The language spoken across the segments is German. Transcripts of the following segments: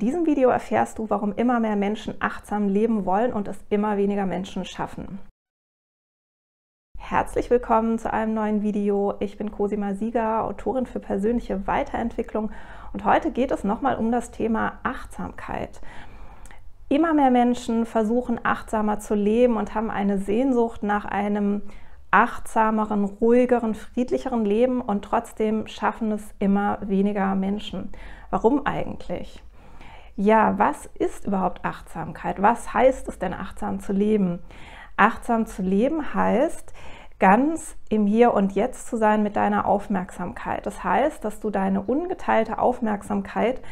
diesem Video erfährst du, warum immer mehr Menschen achtsam leben wollen und es immer weniger Menschen schaffen. Herzlich willkommen zu einem neuen Video. Ich bin Cosima Sieger, Autorin für persönliche Weiterentwicklung und heute geht es nochmal um das Thema Achtsamkeit. Immer mehr Menschen versuchen achtsamer zu leben und haben eine Sehnsucht nach einem achtsameren, ruhigeren, friedlicheren Leben und trotzdem schaffen es immer weniger Menschen. Warum eigentlich? Ja, was ist überhaupt Achtsamkeit? Was heißt es denn, achtsam zu leben? Achtsam zu leben heißt, ganz im Hier und Jetzt zu sein mit deiner Aufmerksamkeit. Das heißt, dass du deine ungeteilte Aufmerksamkeit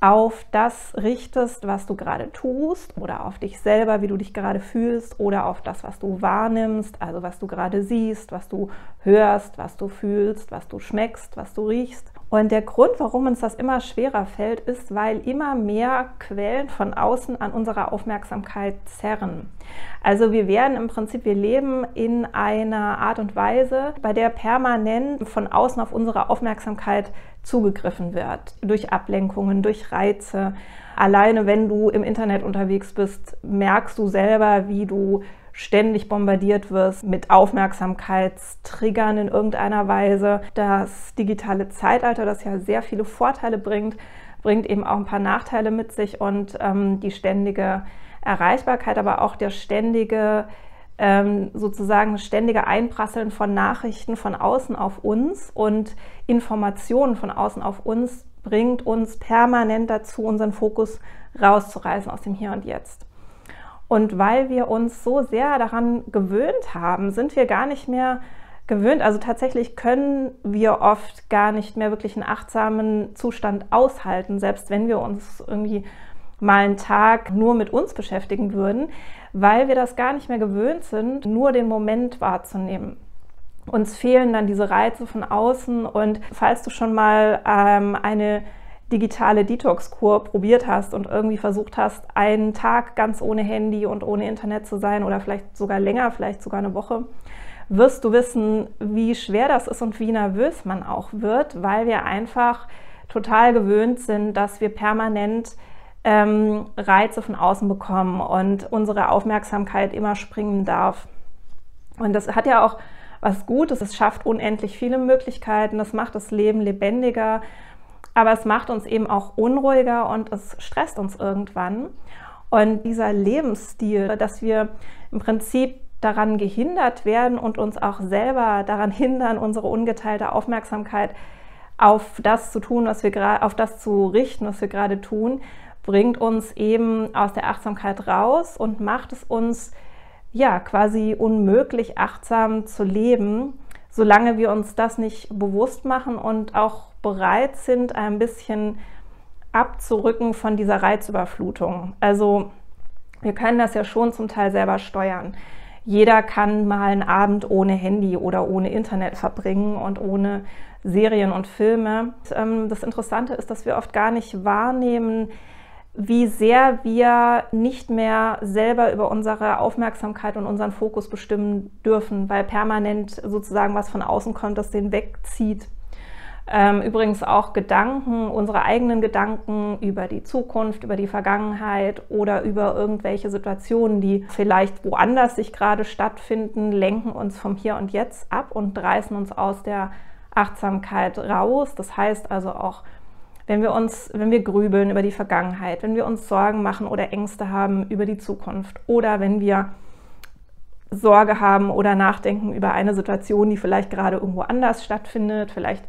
auf das richtest, was du gerade tust oder auf dich selber, wie du dich gerade fühlst oder auf das, was du wahrnimmst, also was du gerade siehst, was du hörst, was du fühlst, was du schmeckst, was du riechst. Und der Grund, warum uns das immer schwerer fällt, ist, weil immer mehr Quellen von außen an unserer Aufmerksamkeit zerren. Also wir werden im Prinzip, wir leben in einer Art und Weise, bei der permanent von außen auf unsere Aufmerksamkeit zugegriffen wird. Durch Ablenkungen, durch Reize. Alleine wenn du im Internet unterwegs bist, merkst du selber, wie du ständig bombardiert wirst mit Aufmerksamkeitstriggern in irgendeiner Weise. Das digitale Zeitalter, das ja sehr viele Vorteile bringt, bringt eben auch ein paar Nachteile mit sich und ähm, die ständige Erreichbarkeit, aber auch der ständige ähm, sozusagen ständige Einprasseln von Nachrichten von außen auf uns und Informationen von außen auf uns bringt uns permanent dazu, unseren Fokus rauszureißen aus dem Hier und Jetzt. Und weil wir uns so sehr daran gewöhnt haben, sind wir gar nicht mehr gewöhnt. Also tatsächlich können wir oft gar nicht mehr wirklich einen achtsamen Zustand aushalten, selbst wenn wir uns irgendwie mal einen Tag nur mit uns beschäftigen würden, weil wir das gar nicht mehr gewöhnt sind, nur den Moment wahrzunehmen. Uns fehlen dann diese Reize von außen und falls du schon mal ähm, eine digitale Detox-Kur probiert hast und irgendwie versucht hast, einen Tag ganz ohne Handy und ohne Internet zu sein oder vielleicht sogar länger, vielleicht sogar eine Woche, wirst du wissen, wie schwer das ist und wie nervös man auch wird, weil wir einfach total gewöhnt sind, dass wir permanent ähm, Reize von außen bekommen und unsere Aufmerksamkeit immer springen darf. Und das hat ja auch was Gutes, es schafft unendlich viele Möglichkeiten, das macht das Leben lebendiger aber es macht uns eben auch unruhiger und es stresst uns irgendwann. Und dieser Lebensstil, dass wir im Prinzip daran gehindert werden und uns auch selber daran hindern, unsere ungeteilte Aufmerksamkeit auf das zu tun, was wir gerade, auf das zu richten, was wir gerade tun, bringt uns eben aus der Achtsamkeit raus und macht es uns ja quasi unmöglich, achtsam zu leben, solange wir uns das nicht bewusst machen und auch bereit sind, ein bisschen abzurücken von dieser Reizüberflutung. Also wir können das ja schon zum Teil selber steuern. Jeder kann mal einen Abend ohne Handy oder ohne Internet verbringen und ohne Serien und Filme. Ähm, das Interessante ist, dass wir oft gar nicht wahrnehmen, wie sehr wir nicht mehr selber über unsere Aufmerksamkeit und unseren Fokus bestimmen dürfen, weil permanent sozusagen was von außen kommt, das den wegzieht. Ähm, übrigens auch Gedanken, unsere eigenen Gedanken über die Zukunft, über die Vergangenheit oder über irgendwelche Situationen, die vielleicht woanders sich gerade stattfinden, lenken uns vom Hier und Jetzt ab und reißen uns aus der Achtsamkeit raus. Das heißt also auch, wenn wir uns, wenn wir grübeln über die Vergangenheit, wenn wir uns Sorgen machen oder Ängste haben über die Zukunft oder wenn wir Sorge haben oder nachdenken über eine Situation, die vielleicht gerade irgendwo anders stattfindet, vielleicht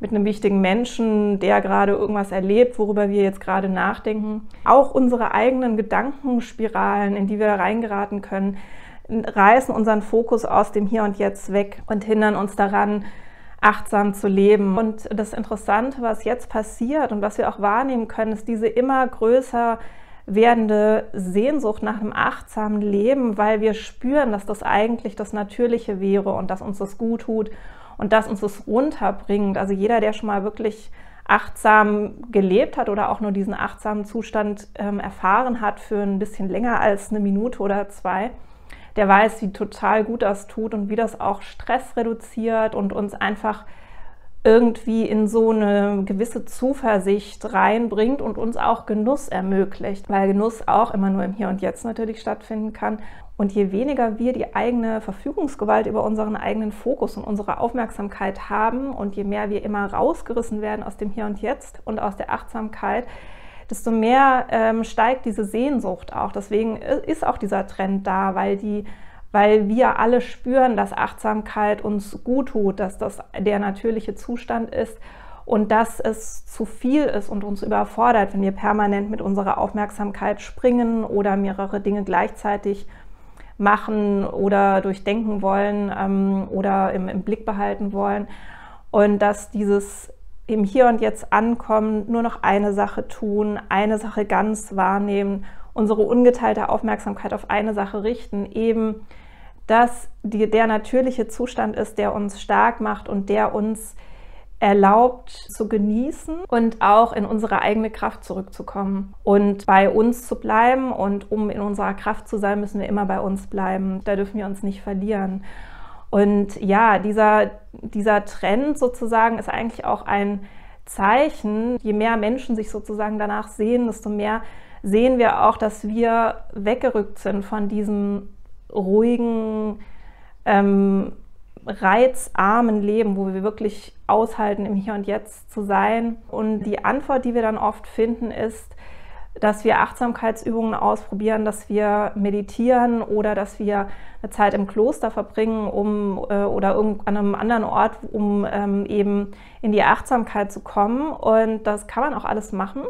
mit einem wichtigen Menschen, der gerade irgendwas erlebt, worüber wir jetzt gerade nachdenken. Auch unsere eigenen Gedankenspiralen, in die wir reingeraten können, reißen unseren Fokus aus dem Hier und Jetzt weg und hindern uns daran, achtsam zu leben. Und das Interessante, was jetzt passiert und was wir auch wahrnehmen können, ist diese immer größer werdende Sehnsucht nach einem achtsamen Leben, weil wir spüren, dass das eigentlich das Natürliche wäre und dass uns das gut tut und dass uns das runterbringt. Also jeder, der schon mal wirklich achtsam gelebt hat oder auch nur diesen achtsamen Zustand ähm, erfahren hat für ein bisschen länger als eine Minute oder zwei, der weiß, wie total gut das tut und wie das auch Stress reduziert und uns einfach irgendwie in so eine gewisse Zuversicht reinbringt und uns auch Genuss ermöglicht, weil Genuss auch immer nur im Hier und Jetzt natürlich stattfinden kann. Und je weniger wir die eigene Verfügungsgewalt über unseren eigenen Fokus und unsere Aufmerksamkeit haben und je mehr wir immer rausgerissen werden aus dem Hier und Jetzt und aus der Achtsamkeit, desto mehr ähm, steigt diese Sehnsucht auch. Deswegen ist auch dieser Trend da, weil die weil wir alle spüren, dass Achtsamkeit uns gut tut, dass das der natürliche Zustand ist und dass es zu viel ist und uns überfordert, wenn wir permanent mit unserer Aufmerksamkeit springen oder mehrere Dinge gleichzeitig machen oder durchdenken wollen ähm, oder im, im Blick behalten wollen. Und dass dieses im Hier und Jetzt ankommen, nur noch eine Sache tun, eine Sache ganz wahrnehmen, unsere ungeteilte Aufmerksamkeit auf eine Sache richten, eben dass die, der natürliche Zustand ist, der uns stark macht und der uns erlaubt zu genießen und auch in unsere eigene Kraft zurückzukommen und bei uns zu bleiben. Und um in unserer Kraft zu sein, müssen wir immer bei uns bleiben. Da dürfen wir uns nicht verlieren. Und ja, dieser, dieser Trend sozusagen ist eigentlich auch ein Zeichen. Je mehr Menschen sich sozusagen danach sehen, desto mehr sehen wir auch, dass wir weggerückt sind von diesem ruhigen, ähm, reizarmen Leben, wo wir wirklich aushalten, im Hier und Jetzt zu sein. Und die Antwort, die wir dann oft finden, ist, dass wir Achtsamkeitsübungen ausprobieren, dass wir meditieren oder dass wir eine Zeit im Kloster verbringen, um äh, oder an einem anderen Ort, um ähm, eben in die Achtsamkeit zu kommen. Und das kann man auch alles machen.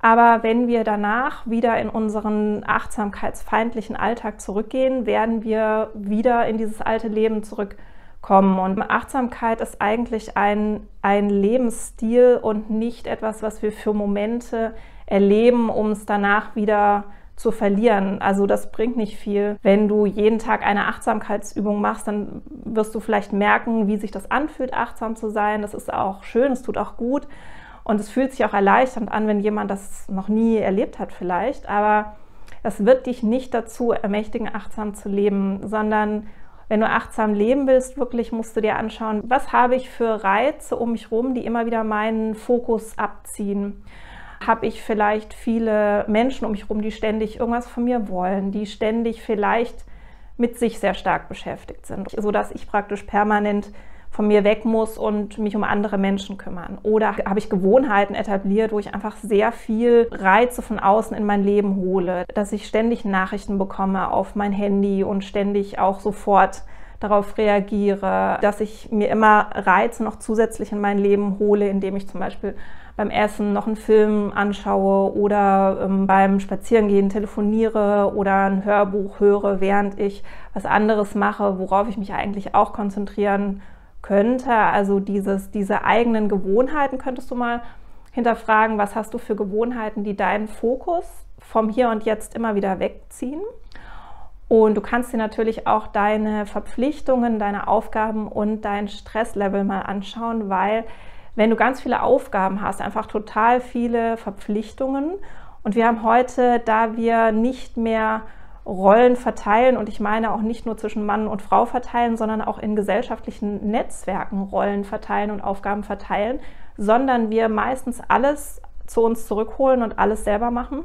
Aber wenn wir danach wieder in unseren achtsamkeitsfeindlichen Alltag zurückgehen, werden wir wieder in dieses alte Leben zurückkommen. Und Achtsamkeit ist eigentlich ein, ein Lebensstil und nicht etwas, was wir für Momente erleben, um es danach wieder zu verlieren. Also das bringt nicht viel. Wenn du jeden Tag eine Achtsamkeitsübung machst, dann wirst du vielleicht merken, wie sich das anfühlt, achtsam zu sein. Das ist auch schön, es tut auch gut. Und es fühlt sich auch erleichternd an, wenn jemand das noch nie erlebt hat vielleicht. Aber das wird dich nicht dazu ermächtigen, achtsam zu leben, sondern wenn du achtsam leben willst, wirklich musst du dir anschauen, was habe ich für Reize um mich herum, die immer wieder meinen Fokus abziehen. Habe ich vielleicht viele Menschen um mich herum, die ständig irgendwas von mir wollen, die ständig vielleicht mit sich sehr stark beschäftigt sind, sodass ich praktisch permanent von mir weg muss und mich um andere Menschen kümmern? Oder habe ich Gewohnheiten etabliert, wo ich einfach sehr viel Reize von außen in mein Leben hole, dass ich ständig Nachrichten bekomme auf mein Handy und ständig auch sofort darauf reagiere, dass ich mir immer Reize noch zusätzlich in mein Leben hole, indem ich zum Beispiel beim Essen noch einen Film anschaue oder ähm, beim Spazierengehen telefoniere oder ein Hörbuch höre, während ich was anderes mache, worauf ich mich eigentlich auch konzentrieren könnte. Also dieses, diese eigenen Gewohnheiten könntest du mal hinterfragen, was hast du für Gewohnheiten, die deinen Fokus vom Hier und Jetzt immer wieder wegziehen. Und du kannst dir natürlich auch deine Verpflichtungen, deine Aufgaben und dein Stresslevel mal anschauen, weil wenn du ganz viele Aufgaben hast, einfach total viele Verpflichtungen. Und wir haben heute, da wir nicht mehr Rollen verteilen und ich meine auch nicht nur zwischen Mann und Frau verteilen, sondern auch in gesellschaftlichen Netzwerken Rollen verteilen und Aufgaben verteilen, sondern wir meistens alles zu uns zurückholen und alles selber machen.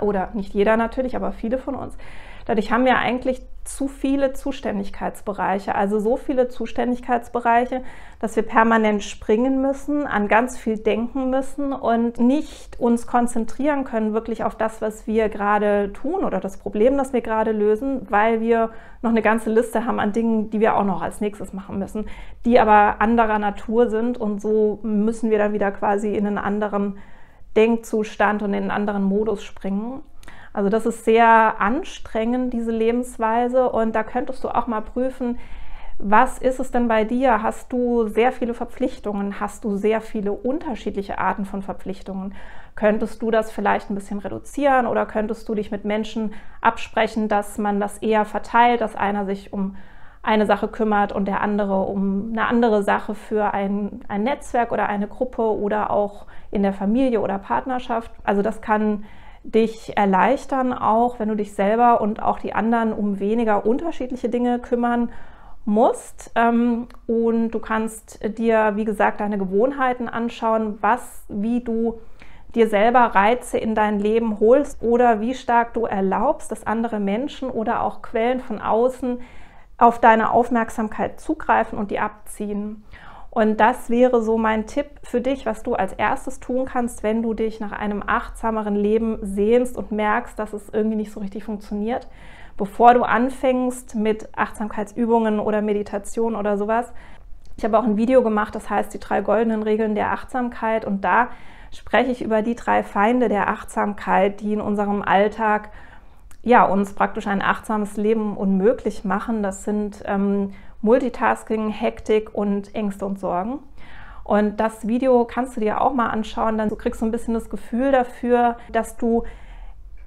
Oder nicht jeder natürlich, aber viele von uns. Dadurch haben wir eigentlich zu viele Zuständigkeitsbereiche, also so viele Zuständigkeitsbereiche, dass wir permanent springen müssen, an ganz viel denken müssen und nicht uns konzentrieren können wirklich auf das, was wir gerade tun oder das Problem, das wir gerade lösen, weil wir noch eine ganze Liste haben an Dingen, die wir auch noch als nächstes machen müssen, die aber anderer Natur sind und so müssen wir dann wieder quasi in einen anderen Denkzustand und in einen anderen Modus springen. Also das ist sehr anstrengend, diese Lebensweise. Und da könntest du auch mal prüfen, was ist es denn bei dir? Hast du sehr viele Verpflichtungen? Hast du sehr viele unterschiedliche Arten von Verpflichtungen? Könntest du das vielleicht ein bisschen reduzieren oder könntest du dich mit Menschen absprechen, dass man das eher verteilt, dass einer sich um eine Sache kümmert und der andere um eine andere Sache für ein, ein Netzwerk oder eine Gruppe oder auch in der Familie oder Partnerschaft? Also das kann dich erleichtern, auch wenn du dich selber und auch die anderen um weniger unterschiedliche Dinge kümmern musst. Ähm, und du kannst dir, wie gesagt, deine Gewohnheiten anschauen, was, wie du dir selber Reize in dein Leben holst oder wie stark du erlaubst, dass andere Menschen oder auch Quellen von außen auf deine Aufmerksamkeit zugreifen und die abziehen. Und das wäre so mein Tipp für dich, was du als erstes tun kannst, wenn du dich nach einem achtsameren Leben sehnst und merkst, dass es irgendwie nicht so richtig funktioniert. Bevor du anfängst mit Achtsamkeitsübungen oder Meditation oder sowas. Ich habe auch ein Video gemacht, das heißt die drei goldenen Regeln der Achtsamkeit. Und da spreche ich über die drei Feinde der Achtsamkeit, die in unserem Alltag ja, uns praktisch ein achtsames Leben unmöglich machen. Das sind ähm, Multitasking, Hektik und Ängste und Sorgen. Und das Video kannst du dir auch mal anschauen, dann kriegst du ein bisschen das Gefühl dafür, dass du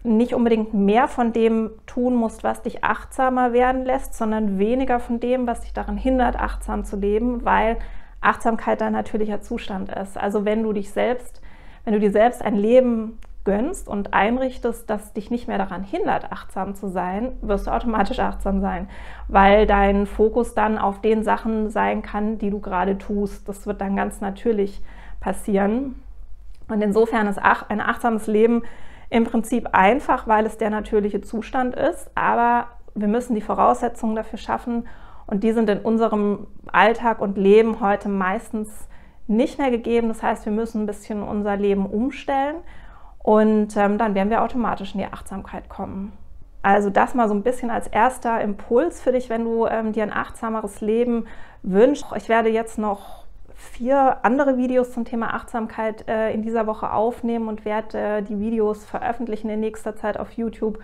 nicht unbedingt mehr von dem tun musst, was dich achtsamer werden lässt, sondern weniger von dem, was dich daran hindert, achtsam zu leben, weil Achtsamkeit dein natürlicher Zustand ist. Also wenn du dich selbst, wenn du dir selbst ein Leben gönnst und einrichtest, das dich nicht mehr daran hindert, achtsam zu sein, wirst du automatisch achtsam sein, weil dein Fokus dann auf den Sachen sein kann, die du gerade tust. Das wird dann ganz natürlich passieren. Und insofern ist ein achtsames Leben im Prinzip einfach, weil es der natürliche Zustand ist, aber wir müssen die Voraussetzungen dafür schaffen und die sind in unserem Alltag und Leben heute meistens nicht mehr gegeben. Das heißt, wir müssen ein bisschen unser Leben umstellen und ähm, dann werden wir automatisch in die Achtsamkeit kommen. Also das mal so ein bisschen als erster Impuls für dich, wenn du ähm, dir ein achtsameres Leben wünschst. Ich werde jetzt noch vier andere Videos zum Thema Achtsamkeit äh, in dieser Woche aufnehmen und werde äh, die Videos veröffentlichen in nächster Zeit auf YouTube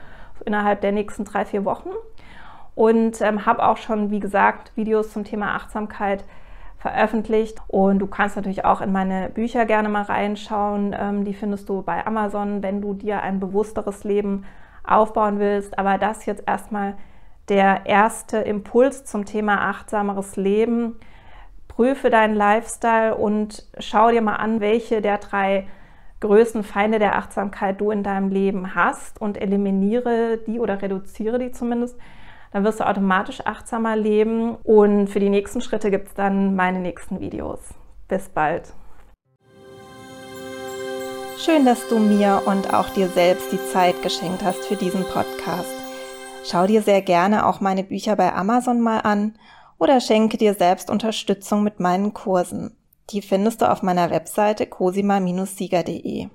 innerhalb der nächsten drei, vier Wochen. Und ähm, habe auch schon, wie gesagt, Videos zum Thema Achtsamkeit veröffentlicht. Und du kannst natürlich auch in meine Bücher gerne mal reinschauen. Ähm, die findest du bei Amazon, wenn du dir ein bewussteres Leben aufbauen willst. Aber das jetzt erstmal der erste Impuls zum Thema achtsameres Leben. Prüfe deinen Lifestyle und schau dir mal an, welche der drei größten Feinde der Achtsamkeit du in deinem Leben hast und eliminiere die oder reduziere die zumindest dann wirst du automatisch achtsamer leben und für die nächsten Schritte gibt es dann meine nächsten Videos. Bis bald. Schön, dass du mir und auch dir selbst die Zeit geschenkt hast für diesen Podcast. Schau dir sehr gerne auch meine Bücher bei Amazon mal an oder schenke dir selbst Unterstützung mit meinen Kursen. Die findest du auf meiner Webseite cosima-sieger.de.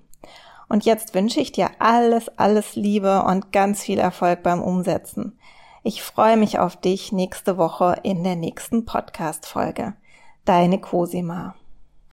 Und jetzt wünsche ich dir alles, alles Liebe und ganz viel Erfolg beim Umsetzen. Ich freue mich auf dich nächste Woche in der nächsten Podcast-Folge. Deine Cosima.